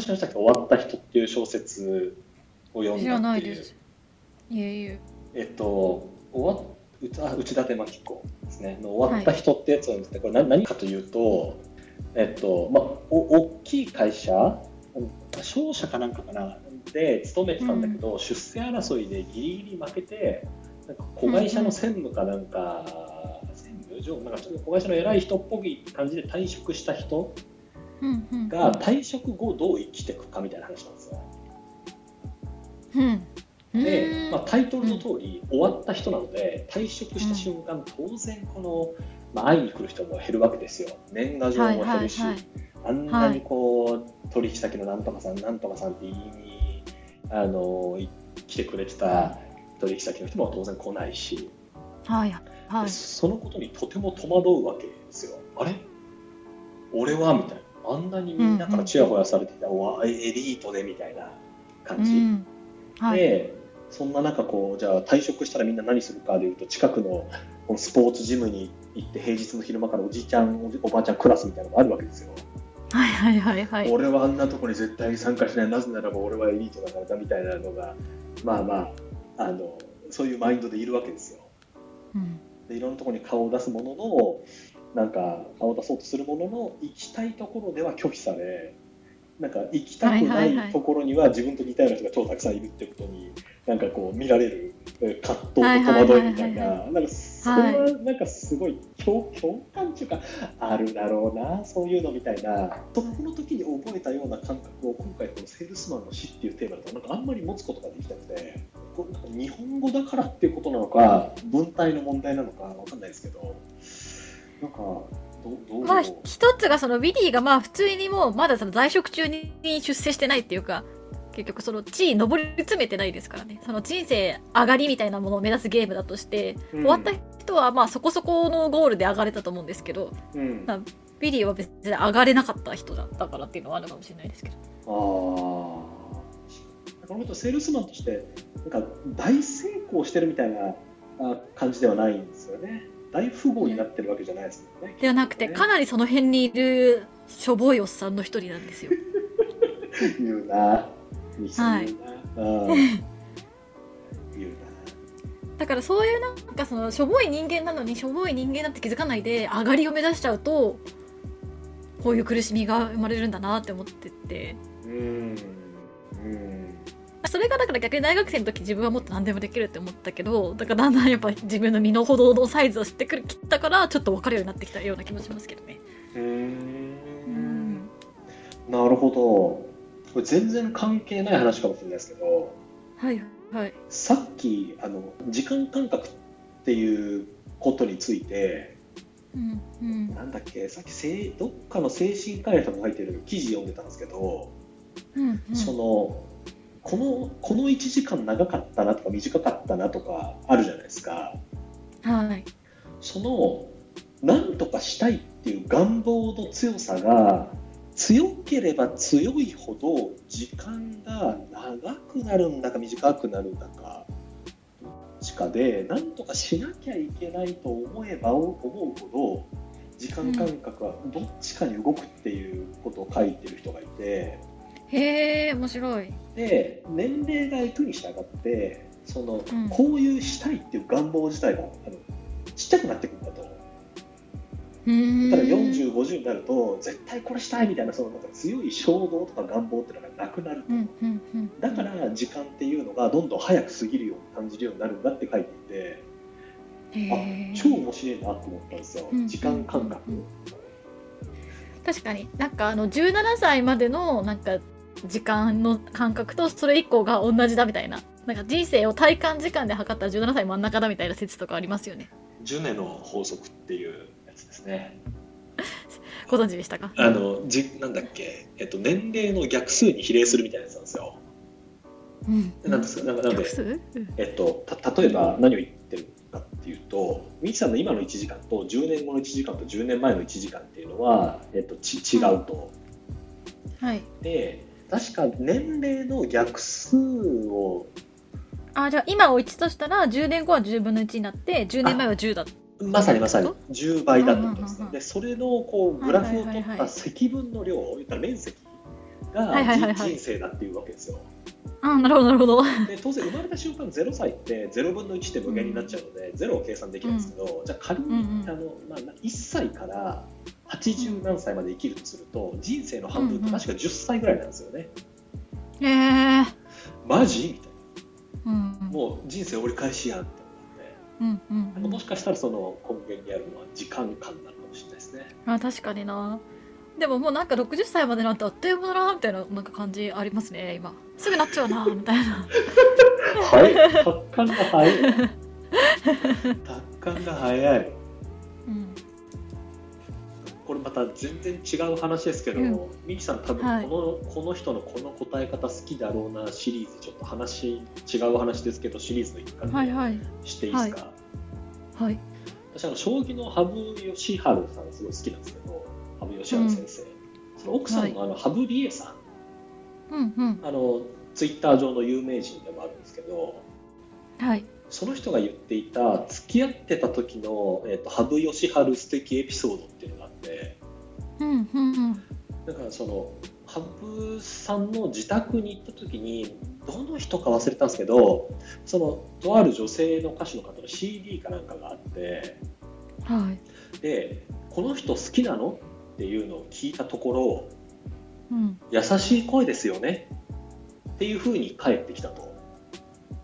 話のしたっけ終わった人っていう小説を読んだっていう。ないです。いえいえ。えっと終わ内あ内館真紀子ですね。の終わった人ってやつなんですね、これ何何かというとえっとまあお大きい会社商社かなんかかな。で勤めてたんだけど、出世争いでギリギリ負けてなんか子会社の専務かなんか、専務上なんかちょっと子会社の偉い人っぽい感じで退職した人うんうんが退職後どう生きていくかみたいな話なんですよ。うん。で、うん。まあ、タイトルの通り、終わった人なので退職した瞬間、当然この、まあ、会いに来る人も減るわけですよ。年賀状も減るし、あんなにこう、取引先のなんとかさんなんとかさんって言いにあのい来てくれてた取引先の人も当然来ないし、はいはい。でそのことにとても戸惑うわけですよ。あれ？俺は？みたいなあんなにみんなからちやほやされてた、おわエリートでみたいな感じ、うん。はい。でそんな中こうじゃあ退職したらみんな何するかでいうと近くのこのスポーツジムに行って平日の昼間からおじいちゃんおじおばあちゃんクラスみたいなのがあるわけですよ、はいはいはいはい。俺はあんなとこに絶対に参加しない。なぜならば俺はエリートだからだみたいなのがまあまああのそういうマインドでいるわけですよ。うん。でいろんなところに顔を出すもののなんか顔を出そうとするものの行きたいところでは拒否されなんか行きたくなはいところには自分と似たような人が超たくさんいるってことになんかこう見られるえー葛藤と戸惑いみたいな。なんかそれはなんかすごい共共感っていうかあるだろうなそういうのみたいなそこの時に覚えたような感覚を今回この「セールスマンの死」っていうテーマだとなんかあんまり持つことができなくてこれなんか日本語だからっていうことなのか文体の問題なのかわかんないですけどなんかどどう、まあ一つがそのウィリーがまあ普通にもうまだその在職中に出世してないっていうか結局その地位上り詰めてないですからね。その人生上がりみたいなものを目指すゲームだとして、うん。終わった人はまあそこそこのゴールで上がれたと思うんですけどうん、あまあウィリーは別に上がれなかった人だったからっていうのはあるかもしれないですけど。あこの人セールスマンとしてなんか大成功してるみたいなあ感じではないんですよね大富豪になってるわけじゃないですもんねではなくてね。かなりその辺にいるしょぼいおっさんの一人なんですよ。言うな。西はい。言うな、だからそういうなんかそのしょぼい人間なのにしょぼい人間だって気づかないで上がりを目指しちゃうとこういう苦しみが生まれるんだなって思ってて。うんうんそれがだから逆に大学生の時自分はもっと何でもできるって思ったけどだからだんだんやっぱ自分の身の程のサイズを知ってくるきったからちょっと分かるようになってきたような気もしますけどね。ううんんなるほど。これ全然関係ない話かもしれないですけどはいはい。さっきあの時間感覚っていうことについてうんうん。なんだっけさっきどっかの精神科医の人が書いてる記事読んでたんですけど、うんうん。そのこのこの1時間長かったなとか短かったなとかあるじゃないですか。はい。その何とかしたいっていう願望の強さが強ければ強いほど時間が長くなるんだか短くなるんだかどっちかで何とかしなきゃいけないと思えば思うほど時間感覚はどっちかに動くっていうことを書いてる人がいてへえ面白い。で年齢がいくに従ってその、うん。こういうしたいっていう願望自体があのちっちゃくなってくるんだと。だ40、50になると絶対これしたいみたいなそのなんか強い衝動とか願望っていうのがなくなると、うんうんうん。だから時間っていうのがどんどん早く過ぎるように感じるようになるんだって書いていてあ超面白いなと思ったんですよ、うん時間感覚、うん確かに。なんかあの17歳までのなんか時間の感覚とそれ以降が同じだみたいな。なんか人生を体感時間で測ったら17歳真ん中だみたいな説とかありますよね。ジュネの法則っていうやつですね。ご存知でしたか？あのじなんだっけ、えっと、年齢の逆数に比例するみたいなやつなんですよ。うん。なんですかなんかなんでえっと、た例えば何を言ってるかっていうと、ミキさんの今の1時間と10年後の1時間と10年前の1時間っていうのは、えっと、ち違うと。はい。で、確か年齢の逆数を、あじゃあ今を1としたら10年後は10分の1になって10年前は10だ。まさにまさに。ど10倍だってことですね。で、それのこうグラフを取っはいはいはいはいた積分の量、言ったら面積がはいはいはいはい。人生だっていうわけですよ。あなるほどなるほど。で当然生まれた瞬間0歳って0分の1って無限になっちゃうので、0を計算できるんですけど、じゃあ仮に、うんうん。あのまあ、1歳から80何歳まで生きるとすると人生の半分って確か10歳ぐらいなんですよね。へえマジ？みたいうんなもう人生折り返しやんって思って。うんうんうん。もしかしたらその根源にあるのは時間感なのかもしれないですね。あ確かにな。でももうなんか60歳までなんてあっという間だなみたいななんか感じありますね今すぐなっちゃうなみたいな。はい、達観が早い。達観が早い。うん。これまた全然違う話ですけど、うん。ミキさん多分はい。この、この人のこの答え方好きだろうなシリーズちょっと話違う話ですけどシリーズの一環ではいはい。していいですか、はい。私あの将棋の羽生善治さんすごい好きなんですけど羽生善治先生、その奥さんのあの羽生理恵さんうんうん。あのツイッター上の有名人でもあるんですけどはい。その人が言っていた付き合ってた時の、えー、と羽生善治素敵エピソードっていうのがあってうんうんうん。だからその羽生さんの自宅に行った時にどの人か忘れたんですけどそのとある女性の歌手の方の CD かなんかがあってはい。でこの人好きなの？っていうのを聞いたところうん。優しい声ですよね。っていうふうに返ってきたと。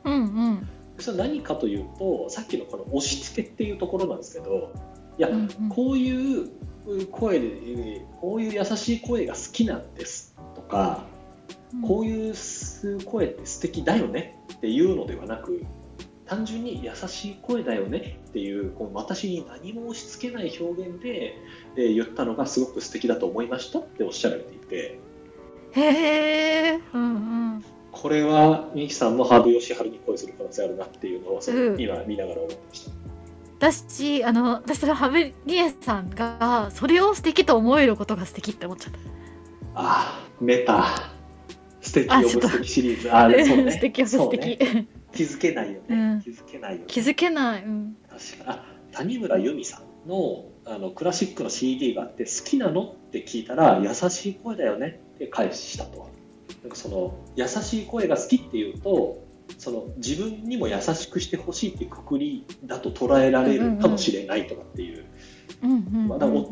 うんうん。それは何かというとさっきのこの押し付けっていうところなんですけどいや、うんうん。こういう声でこういう優しい声が好きなんですとかこういう声って素敵だよねっていうのではなく単純に優しい声だよねっていうこう私に何も押し付けない表現で、えー言ったのがすごく素敵だと思いましたっておっしゃられていてへえうんうんこれはミキさんも羽生善治に恋する可能性あるなっていうのをそのうん今見ながら思ってました。だしあの私それ羽生理恵さんがそれを素敵と思えることが素敵って思っちゃったああ、メタ。素敵あちょっと呼ぶ素敵シリーズ。あーそうね。素敵よ素敵、気づけないよね。うん。気づけないよね。気づけない、うん、確かあ谷村由美さんのあのクラシックの CD があって好きなのって聞いたら優しい声だよね。って返したと。なんかその優しい声が好きっていうとその自分にも優しくしてほしいってくくりだと捉えられるかもしれないとかっていう、まだおお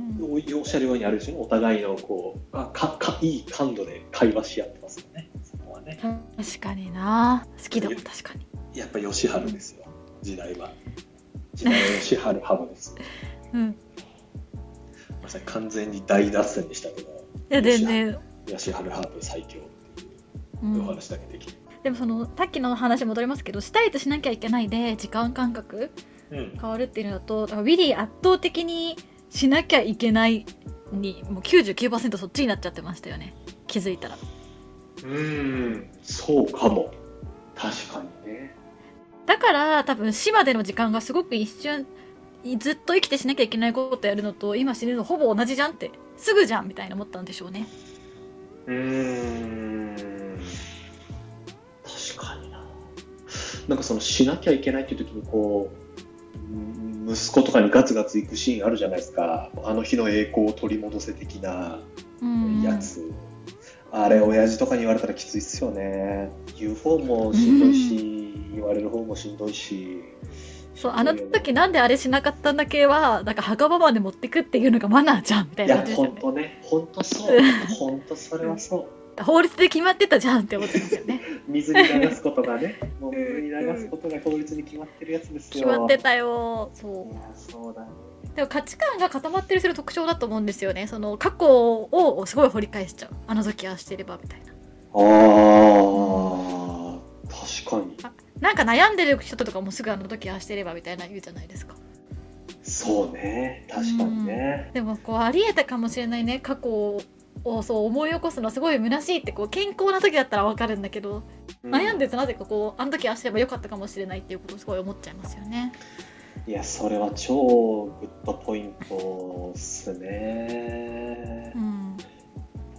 おっしゃるようにある種のお互いのこうあかかいい感度で会話し合ってますよね。そこはね。確かにな。好きだもん確かにやっぱ吉春ですよ。時代は。時代は吉春ハブです。うん。まさに完全に大脱線でしたけどいや全然、吉春ハーブ最強ってう、いうん。お話だけできる、でもそのさっきの話戻りますけどしたいとしなきゃいけないで時間感覚うん。変わるっていうのだとだからウィリー圧倒的にしなきゃいけないにもう99%そっちになっちゃってましたよね。気づいたら。うん。そうかも。確かに。ねだから多分死までの時間がすごく一瞬ずっと生きてしなきゃいけないことやるのと今死ぬのほぼ同じじゃんってすぐじゃんみたいな思ったんでしょうね。うん。確かにな。なんかそのしなきゃいけないっていう時にこううん息子とかにガツガツ行くシーンあるじゃないですか。あの日の栄光を取り戻せ的なうん。やつ、あれ親父とかに言われたらきついっすよね。言う方もしんどいし、言われる方もしんどいし。そうあの時なんであれしなかったんだけはなんか墓場まで持ってくっていうのがマナーじゃんみたいいやな感じですよね。本当ね。本当そう。本当それはそう。法律で決まってたじゃんって思ってますよね。水に流すことがね。もう水に流すことが法律に決まってるやつですよ。決まってたよそう。いやそうだね。でも価値観が固まってる人の特徴だと思うんですよね。その過去をすごい掘り返しちゃう。あの時ああしてればみたいな。あー。確かになんか悩んでる人とかもすぐあの時ああしてればみたいな言うじゃないですか。そうね。確かにね。でもこうありえたかもしれないね。過去をそう思い起こすのはすごい虚しいってこう健康な時だったら分かるんだけど、悩んでるとなぜかこうあの時ああすればよかったかもしれないっていうことをすごい思っちゃいますよね。いやそれは超グッドポイントっすね。うん。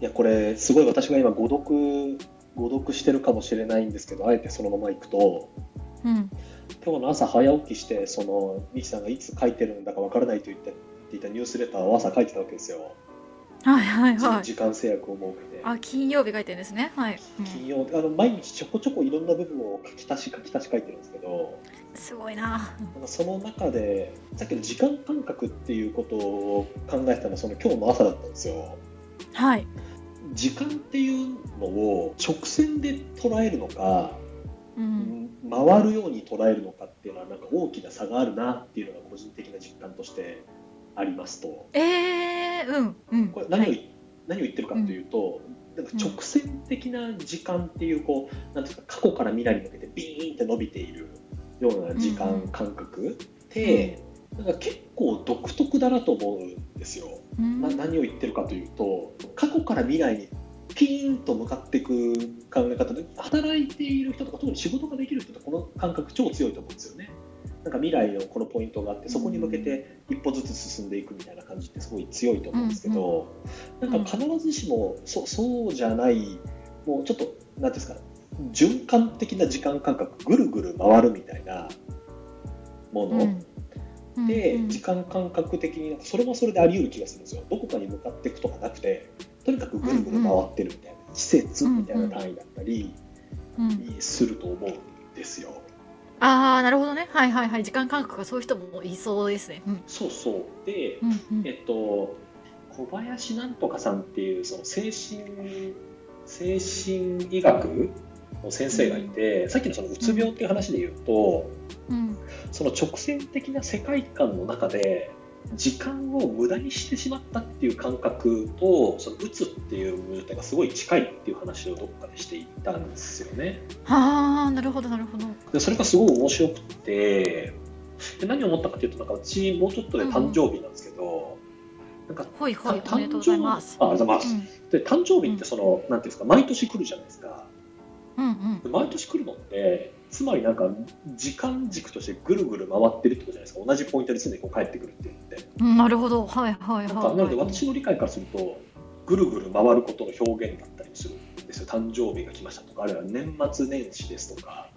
いやこれすごい私が今誤読誤読してるかもしれないんですけどあえてそのままいくと。うん。今日の朝早起きしてそのミキさんがいつ書いてるんだかわからないと言っていたニュースレターを朝書いてたわけですよ。はいはいはい。時間制約を設けて。あ金曜日書いてるんですね。はい、うん。金曜あの毎日ちょこちょこいろんな部分を書き足し書き足し書いてるんですけど。すごいな。なんかその中でさっきの時間感覚っていうことを考えてたのはその今日の朝だったんですよ。はい時間っていうのを直線で捉えるのか、うん。回るように捉えるのかっていうのはなんか大きな差があるなっていうのが個人的な実感としてありますと。えー、うんうん。これ何を,、はい。何を言ってるかというと、なんか直線的な時間っていうこうなんていうか過去から未来に向けてビーンって伸びているような時間感覚って、なんか結構独特だなと思うんですよ。うん。な何を言ってるかというと過去から未来にピーンと向かっていく考え方で働いている人とか特に仕事ができる人ってこの感覚超強いと思うんですよね。なんか未来のこのポイントがあってそこに向けて一歩ずつ進んでいくみたいな感じってすごい強いと思うんですけど、なんか必ずしもそそうじゃないもうちょっと何ですか循環的な時間感覚ぐるぐる回るみたいなもの、うん時間感覚的になんかそれもそれであり得る気がするんですよ。どこかに向かっていくとかなくてとにかくぐるぐる回ってるみたいな、季節みたいな単位だったりうん。すると思うんですよ。ああなるほどね。はいはいはい。時間感覚がそういう人もいそうですね。うん。そうそう。で、うんうん。えっと小林なんとかさんっていうその精神精神医学の先生がいて、さっきのそのうつ病っていう話で言うと、うんその直線的な世界観の中で時間を無駄にしてしまったっていう感覚とそのうつっていう状態がすごい近いっていう話をどっかでしていたんですよね。ああなるほどなるほどでそれがすごい面白くてで何を思ったかというとなんかうちもうちょっとで誕生日なんですけど、なんかほいほいたおめでとうございますあありがとうございます。で誕生日ってその、なんていうんですか毎年来るじゃないですか。うんうん。で毎年来るのってつまりなんか時間軸としてぐるぐる回ってるってことじゃないですか。同じポイントに常にこう帰ってくるって言って。うんなるほど。はいはいはいなので私の理解からするとぐるぐる回ることの表現だったりもするんですよ。誕生日が来ましたとかあるいは年末年始ですとか。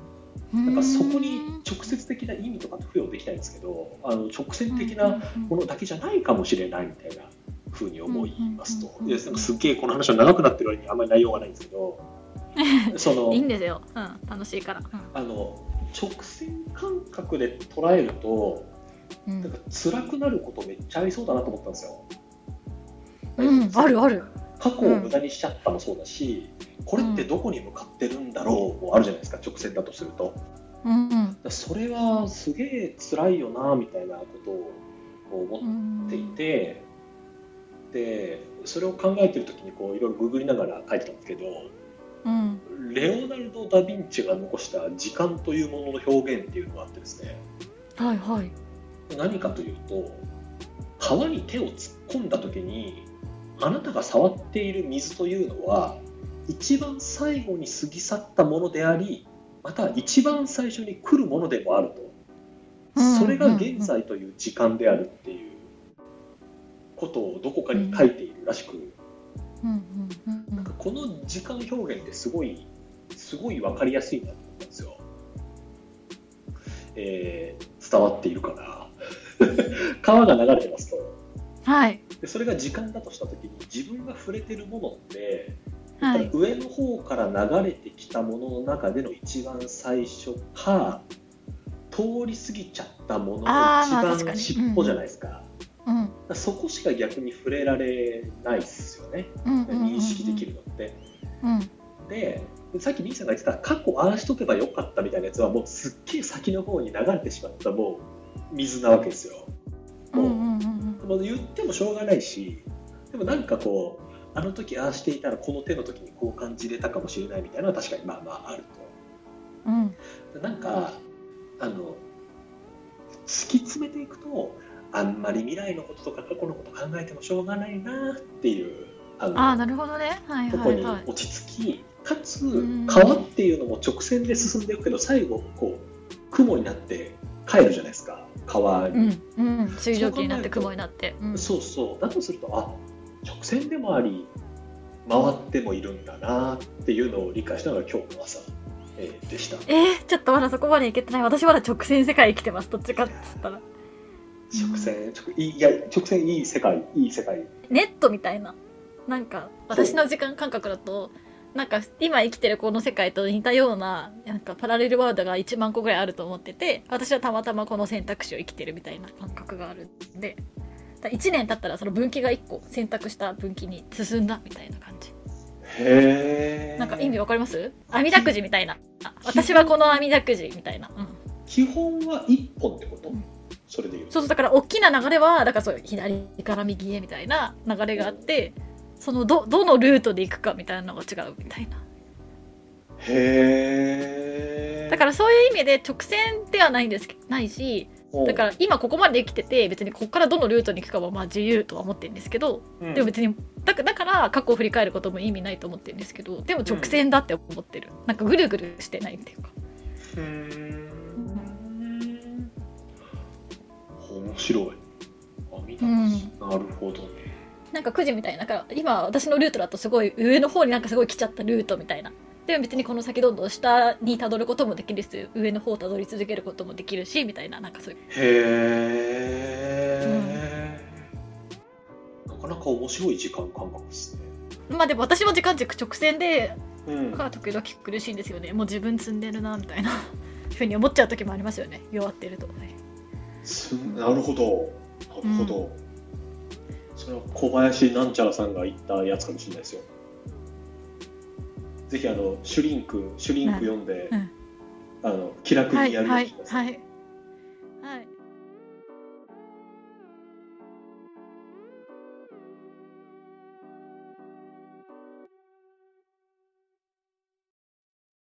なんかそこに直接的な意味とか付与できないんですけどあの直線的なものだけじゃないかもしれないみたいなふうに思いますと。うんでなんかすっげえこの話は長くなってる割にあんまり内容がないんですけど そのいいんですよ、うん、楽しいから、あの直線感覚で捉えるとうん。なんか辛くなることめっちゃありそうだなと思ったんですよ。うん、あるある。過去を無駄にしちゃったもそうだし、これってどこに向かってるんだろうもあるじゃないですか直線だとすると。うんそれはすげえ辛いよなみたいなことを思っていて、でそれを考えてる時にこういろいろググりながら書いてたんですけどうんレオナルド・ダ・ヴィンチが残した時間というものの表現っていうのがあってですね。はいはい。何かというと川に手を突っ込んだ時にあなたが触っている水というのは一番最後に過ぎ去ったものでありまた一番最初に来るものでもあると、うんそれが現在という時間であるっていうことをどこかに書いているらしく、この時間表現ってすごいすごい分かりやすいなと思ったんですよ。えー伝わっているかな。川が流れてますと。はい。でそれが時間だとした時に自分が触れてるものって、はい。上の方から流れてきたものの中での一番最初か通り過ぎちゃったものの一番に尻尾じゃないですか,、うんそこしか逆に触れられないですよねうんうんうんうん認識できるのって。うんでさっきミーさんが言ってた過去ああしとけばよかったみたいなやつはもうすっげえ先の方に流れてしまったもう水なわけですよ。うんうもうんうんもう言ってもしょうがないしでもなんかこうあの時ああしていたらこの手の時にこう感じれたかもしれないみたいなのは確かにまあまああるうんと。なんかあの突き詰めていくとあんまり未来のこととか過去のこと考えてもしょうがないなっていうあなるほどね。はいとこにはい。はい落ち着き、かつん川っていうのも直線で進んでいくけど最後こう雲になって帰るじゃないですか。川に、うんうん。水蒸気になって雲になって。うん。そうそう。だとするとあ直線でもあり回ってもいるんだなっていうのを理解したのが今日の朝、えーでした。えー、ちょっとまだそこまでいけてない。私まだ直線世界生きてます。どっちかっつったら直線直いや直線いい世界いい世界。ネットみたいな。なんか私の時間感覚だとなんか今生きてるこの世界と似たようななんかパラレルワールドが1万個ぐらいあると思ってて私はたまたまこの選択肢を生きてるみたいな感覚があるんで。だ1年経ったらその分岐が1個選択した分岐に進んだみたいな感じ。へえなんか意味わかります？網だくじみたいな。あ私はこの網だくじみたいな、うん、基本は一本ってこと、んそれで言う。とそうそうだから大きな流れはだからそう左から右へみたいな流れがあってそのどどのルートで行くかみたいなのが違うみたいな。へえだからそういう意味で直線ではないんですけないしだから今ここまで生きてて別にここからどのルートに行くかはまあ自由とは思ってるんですけど、らでも別にだかだから過去を振り返ることも意味ないと思ってるんですけどでも直線だって思ってる、なんかぐるぐるしてないっていうか。うーん白い。網だくじなるほどね。なんかくじみたい。なだから今私のルートだとすごい上の方になんかすごい来ちゃったルートみたいな。でも別にこの先どんどん下にたどることもできるし上の方をたどり続けることもできるしみたいななんかそういう。へえ、なかなか面白い時間感覚ですね。まあでも私も時間軸直線でうん。が時々苦しいんですよね。もう自分積んでるなみたいな。ふうに思っちゃう時もありますよね。弱ってると、すなるほど。なるほど、それは小林なんちゃらさんが言ったやつかもしれないですよ。ぜひあのシュリンクシュリンク読んで、うん。あの気楽はいにやるようはい。にします、はい